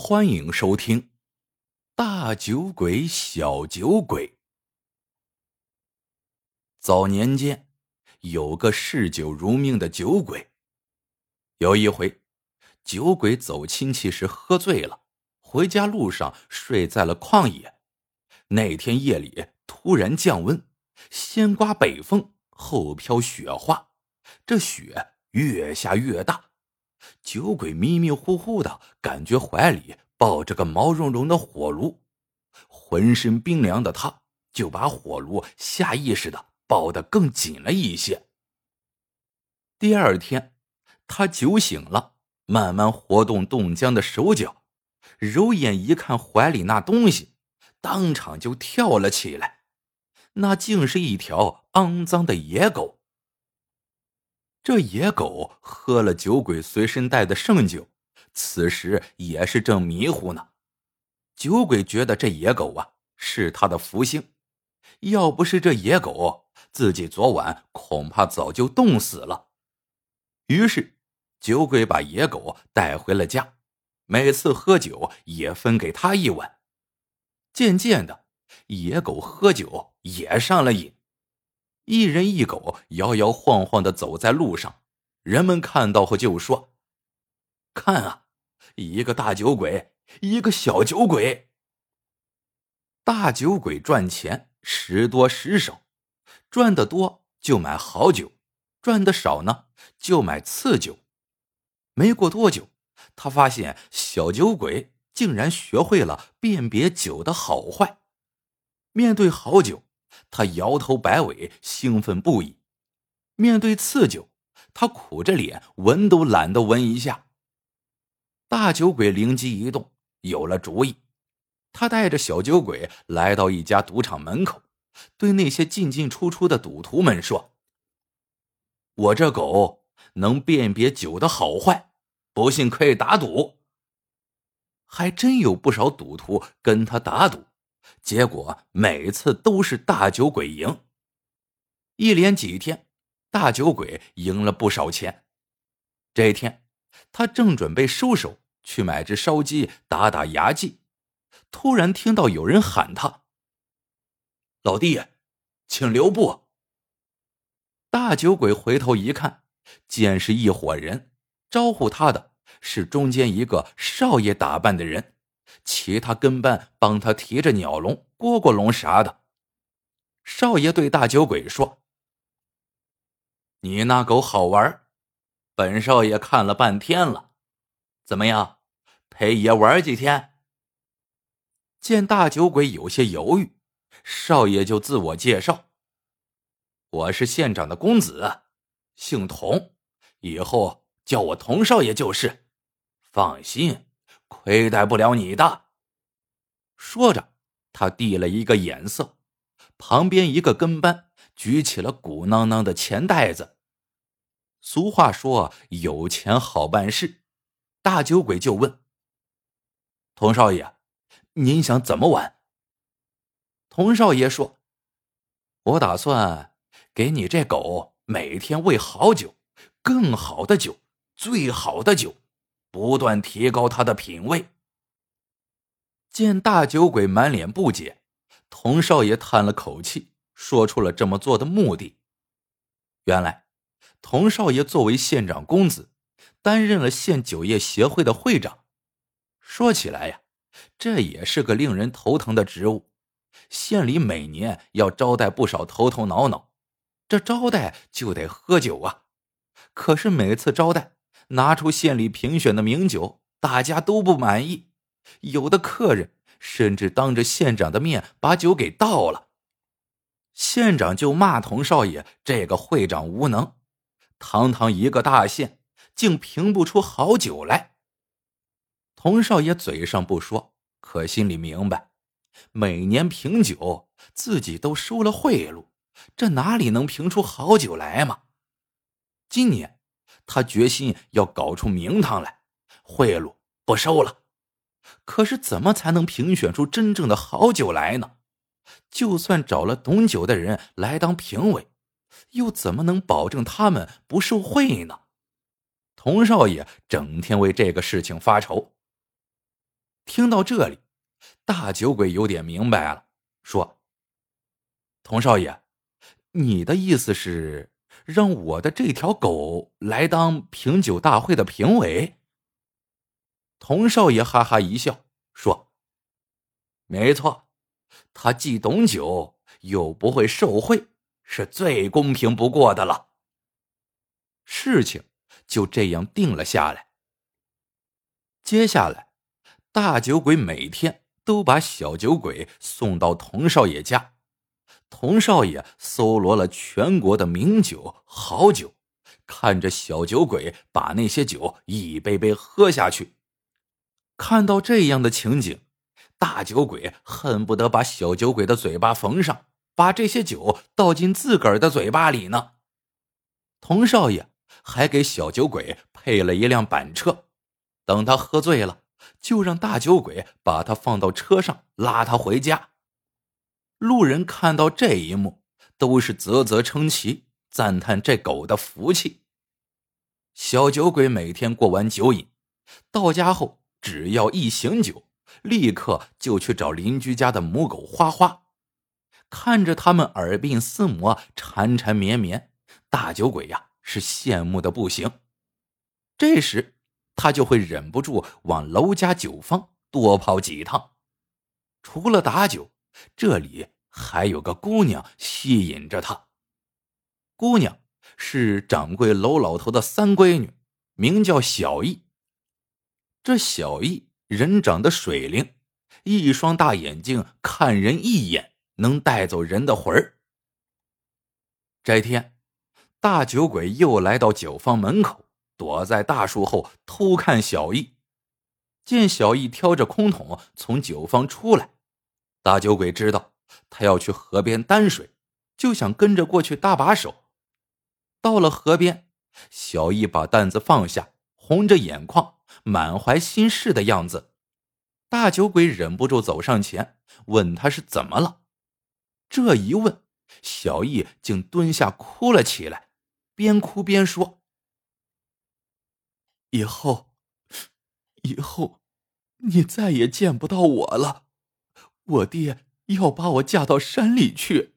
欢迎收听《大酒鬼小酒鬼》。早年间，有个嗜酒如命的酒鬼。有一回，酒鬼走亲戚时喝醉了，回家路上睡在了旷野。那天夜里突然降温，先刮北风，后飘雪花，这雪越下越大。酒鬼迷迷糊糊的感觉怀里抱着个毛茸茸的火炉，浑身冰凉的他，就把火炉下意识的抱得更紧了一些。第二天，他酒醒了，慢慢活动冻僵的手脚，揉眼一看怀里那东西，当场就跳了起来，那竟是一条肮脏的野狗。这野狗喝了酒鬼随身带的圣酒，此时也是正迷糊呢。酒鬼觉得这野狗啊是他的福星，要不是这野狗，自己昨晚恐怕早就冻死了。于是，酒鬼把野狗带回了家，每次喝酒也分给他一碗。渐渐的，野狗喝酒也上了瘾。一人一狗摇摇晃晃的走在路上，人们看到后就说：“看啊，一个大酒鬼，一个小酒鬼。大酒鬼赚钱时多时少，赚的多就买好酒，赚的少呢就买次酒。没过多久，他发现小酒鬼竟然学会了辨别酒的好坏，面对好酒。”他摇头摆尾，兴奋不已。面对次酒，他苦着脸，闻都懒得闻一下。大酒鬼灵机一动，有了主意。他带着小酒鬼来到一家赌场门口，对那些进进出出的赌徒们说：“我这狗能辨别酒的好坏，不信可以打赌。”还真有不少赌徒跟他打赌。结果每次都是大酒鬼赢。一连几天，大酒鬼赢了不少钱。这天，他正准备收手去买只烧鸡打打牙祭，突然听到有人喊他：“老弟，请留步。”大酒鬼回头一看，见是一伙人，招呼他的是中间一个少爷打扮的人。其他跟班帮他提着鸟笼、蝈蝈笼啥的。少爷对大酒鬼说：“你那狗好玩，本少爷看了半天了，怎么样，陪爷玩几天？”见大酒鬼有些犹豫，少爷就自我介绍：“我是县长的公子，姓童，以后叫我童少爷就是。放心。”亏待不了你的。说着，他递了一个眼色，旁边一个跟班举起了鼓囊囊的钱袋子。俗话说有钱好办事，大酒鬼就问：“童少爷，您想怎么玩？”童少爷说：“我打算给你这狗每天喂好酒，更好的酒，最好的酒。”不断提高他的品味。见大酒鬼满脸不解，童少爷叹了口气，说出了这么做的目的。原来，童少爷作为县长公子，担任了县酒业协会的会长。说起来呀，这也是个令人头疼的职务。县里每年要招待不少头头脑脑，这招待就得喝酒啊。可是每次招待，拿出县里评选的名酒，大家都不满意，有的客人甚至当着县长的面把酒给倒了。县长就骂童少爷这个会长无能，堂堂一个大县，竟评不出好酒来。童少爷嘴上不说，可心里明白，每年评酒自己都收了贿赂，这哪里能评出好酒来嘛？今年。他决心要搞出名堂来，贿赂不收了。可是怎么才能评选出真正的好酒来呢？就算找了懂酒的人来当评委，又怎么能保证他们不受贿呢？童少爷整天为这个事情发愁。听到这里，大酒鬼有点明白了，说：“童少爷，你的意思是让我的这条狗来当品酒大会的评委？”童少爷哈哈一笑，说：“没错，他既懂酒，又不会受贿，是最公平不过的了。”事情就这样定了下来。接下来，大酒鬼每天都把小酒鬼送到童少爷家，童少爷搜罗了全国的名酒好酒，看着小酒鬼把那些酒一杯杯喝下去。看到这样的情景，大酒鬼恨不得把小酒鬼的嘴巴缝上，把这些酒倒进自个儿的嘴巴里呢。童少爷。还给小酒鬼配了一辆板车，等他喝醉了，就让大酒鬼把他放到车上拉他回家。路人看到这一幕，都是啧啧称奇，赞叹这狗的福气。小酒鬼每天过完酒瘾，到家后只要一醒酒，立刻就去找邻居家的母狗花花，看着他们耳鬓厮磨、缠缠绵绵，大酒鬼呀。是羡慕的不行，这时他就会忍不住往楼家酒坊多跑几趟。除了打酒，这里还有个姑娘吸引着他。姑娘是掌柜楼老头的三闺女，名叫小艺。这小艺人长得水灵，一双大眼睛看人一眼能带走人的魂儿。这天。大酒鬼又来到酒坊门口，躲在大树后偷看小易。见小易挑着空桶从酒坊出来，大酒鬼知道他要去河边担水，就想跟着过去搭把手。到了河边，小易把担子放下，红着眼眶，满怀心事的样子。大酒鬼忍不住走上前，问他是怎么了。这一问，小易竟蹲下哭了起来。边哭边说：“以后，以后，你再也见不到我了。我爹要把我嫁到山里去。”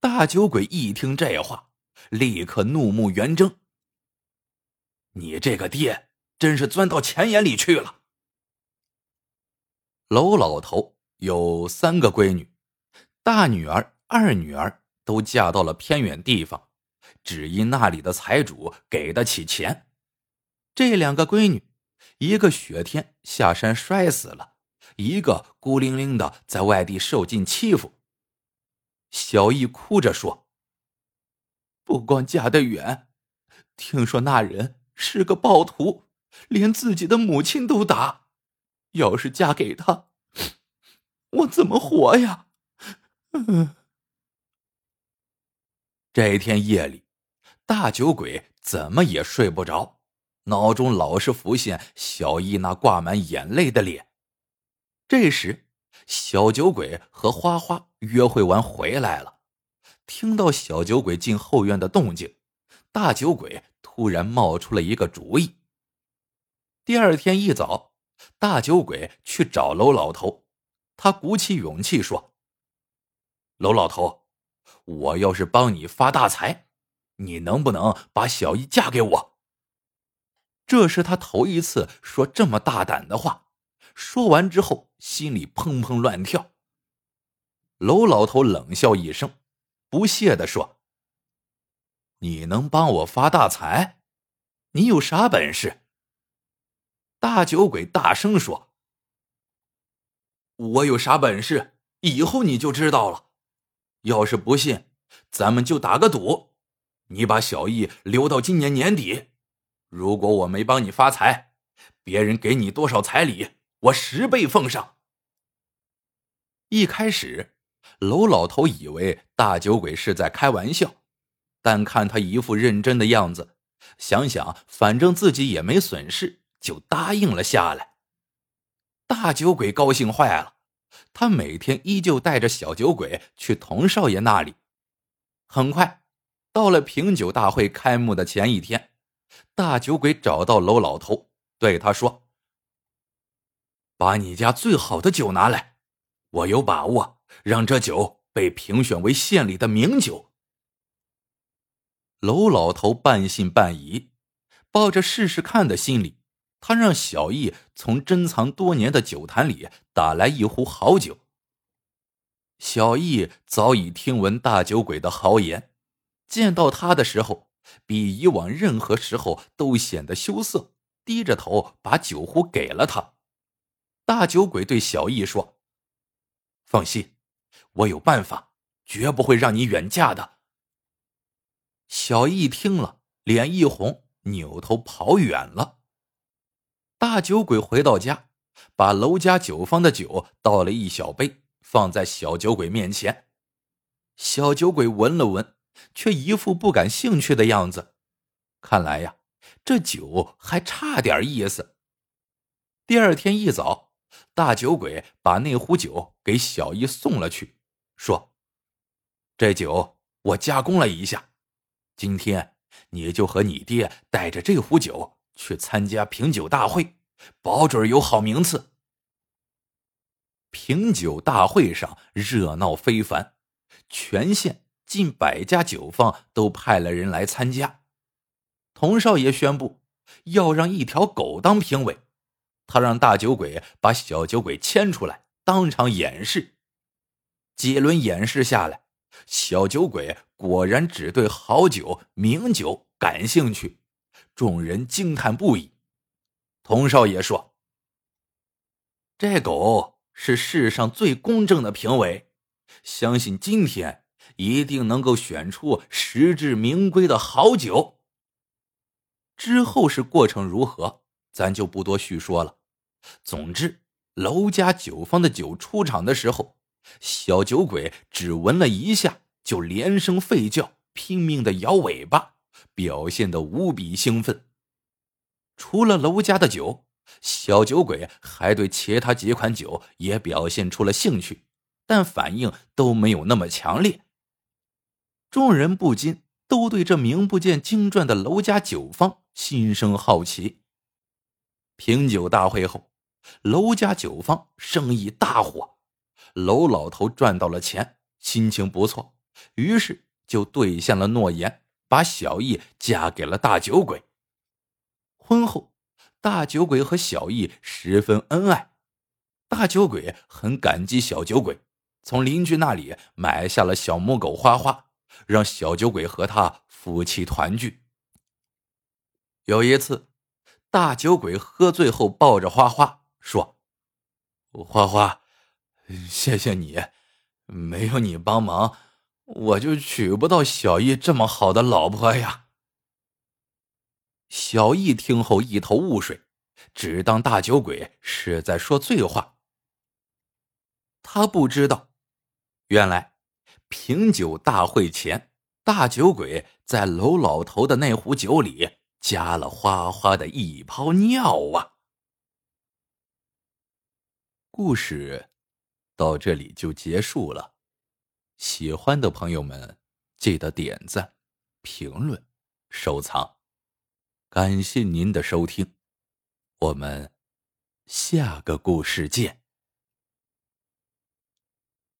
大酒鬼一听这话，立刻怒目圆睁：“你这个爹真是钻到钱眼里去了！”娄老头有三个闺女，大女儿、二女儿都嫁到了偏远地方。只因那里的财主给得起钱，这两个闺女，一个雪天下山摔死了，一个孤零零的在外地受尽欺负。小易哭着说：“不光嫁得远，听说那人是个暴徒，连自己的母亲都打。要是嫁给他，我怎么活呀？”嗯。这天夜里。大酒鬼怎么也睡不着，脑中老是浮现小易那挂满眼泪的脸。这时，小酒鬼和花花约会完回来了，听到小酒鬼进后院的动静，大酒鬼突然冒出了一个主意。第二天一早，大酒鬼去找楼老头，他鼓起勇气说：“楼老头，我要是帮你发大财。”你能不能把小姨嫁给我？这是他头一次说这么大胆的话。说完之后，心里砰砰乱跳。娄老头冷笑一声，不屑的说：“你能帮我发大财？你有啥本事？”大酒鬼大声说：“我有啥本事？以后你就知道了。要是不信，咱们就打个赌。”你把小易留到今年年底，如果我没帮你发财，别人给你多少彩礼，我十倍奉上。一开始，娄老头以为大酒鬼是在开玩笑，但看他一副认真的样子，想想反正自己也没损失，就答应了下来。大酒鬼高兴坏了，他每天依旧带着小酒鬼去童少爷那里，很快。到了品酒大会开幕的前一天，大酒鬼找到娄老头，对他说：“把你家最好的酒拿来，我有把握让这酒被评选为县里的名酒。”娄老头半信半疑，抱着试试看的心理，他让小易从珍藏多年的酒坛里打来一壶好酒。小易早已听闻大酒鬼的豪言，见到他的时候，比以往任何时候都显得羞涩，低着头把酒壶给了他。大酒鬼对小易说：“放心，我有办法，绝不会让你远嫁的。”小易听了，脸一红，扭头跑远了。大酒鬼回到家，把楼家酒坊的酒倒了一小杯。放在小酒鬼面前，小酒鬼闻了闻，却一副不感兴趣的样子。看来呀，这酒还差点意思。第二天一早，大酒鬼把那壶酒给小姨送了去，说：“这酒我加工了一下，今天你就和你爹带着这壶酒去参加品酒大会，保准有好名次。”品酒大会上热闹非凡，全县近百家酒坊都派了人来参加。童少爷宣布要让一条狗当评委，他让大酒鬼把小酒鬼牵出来，当场演示。几轮演示下来，小酒鬼果然只对好酒、名酒感兴趣，众人惊叹不已。童少爷说：“这狗。”是世上最公正的评委，相信今天一定能够选出实至名归的好酒。之后是过程如何，咱就不多叙说了。总之，楼家酒坊的酒出场的时候，小酒鬼只闻了一下，就连声吠叫，拼命的摇尾巴，表现的无比兴奋。除了楼家的酒。小酒鬼还对其他几款酒也表现出了兴趣，但反应都没有那么强烈。众人不禁都对这名不见经传的楼家酒坊心生好奇。品酒大会后，楼家酒坊生意大火，楼老头赚到了钱，心情不错，于是就兑现了诺言，把小易嫁给了大酒鬼。婚后。大酒鬼和小易十分恩爱，大酒鬼很感激小酒鬼，从邻居那里买下了小母狗花花，让小酒鬼和他夫妻团聚。有一次，大酒鬼喝醉后抱着花花说：“花花，谢谢你，没有你帮忙，我就娶不到小易这么好的老婆呀。”小易听后一头雾水，只当大酒鬼是在说醉话。他不知道，原来品酒大会前，大酒鬼在娄老头的那壶酒里加了花花的一泡尿啊！故事到这里就结束了。喜欢的朋友们，记得点赞、评论、收藏。感谢您的收听，我们下个故事见。